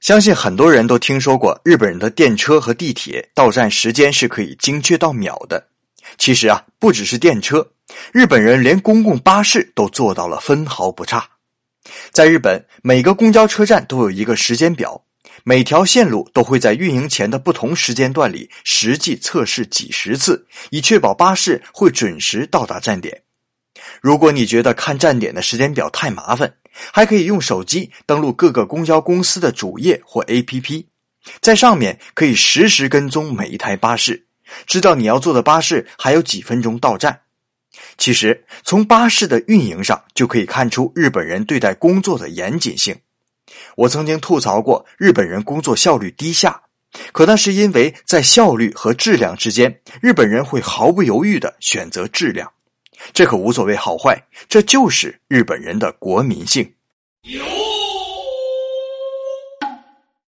相信很多人都听说过，日本人的电车和地铁到站时间是可以精确到秒的。其实啊，不只是电车，日本人连公共巴士都做到了分毫不差。在日本，每个公交车站都有一个时间表，每条线路都会在运营前的不同时间段里实际测试几十次，以确保巴士会准时到达站点。如果你觉得看站点的时间表太麻烦，还可以用手机登录各个公交公司的主页或 APP，在上面可以实时跟踪每一台巴士，知道你要坐的巴士还有几分钟到站。其实，从巴士的运营上就可以看出日本人对待工作的严谨性。我曾经吐槽过日本人工作效率低下，可那是因为在效率和质量之间，日本人会毫不犹豫地选择质量。这可无所谓好坏，这就是日本人的国民性。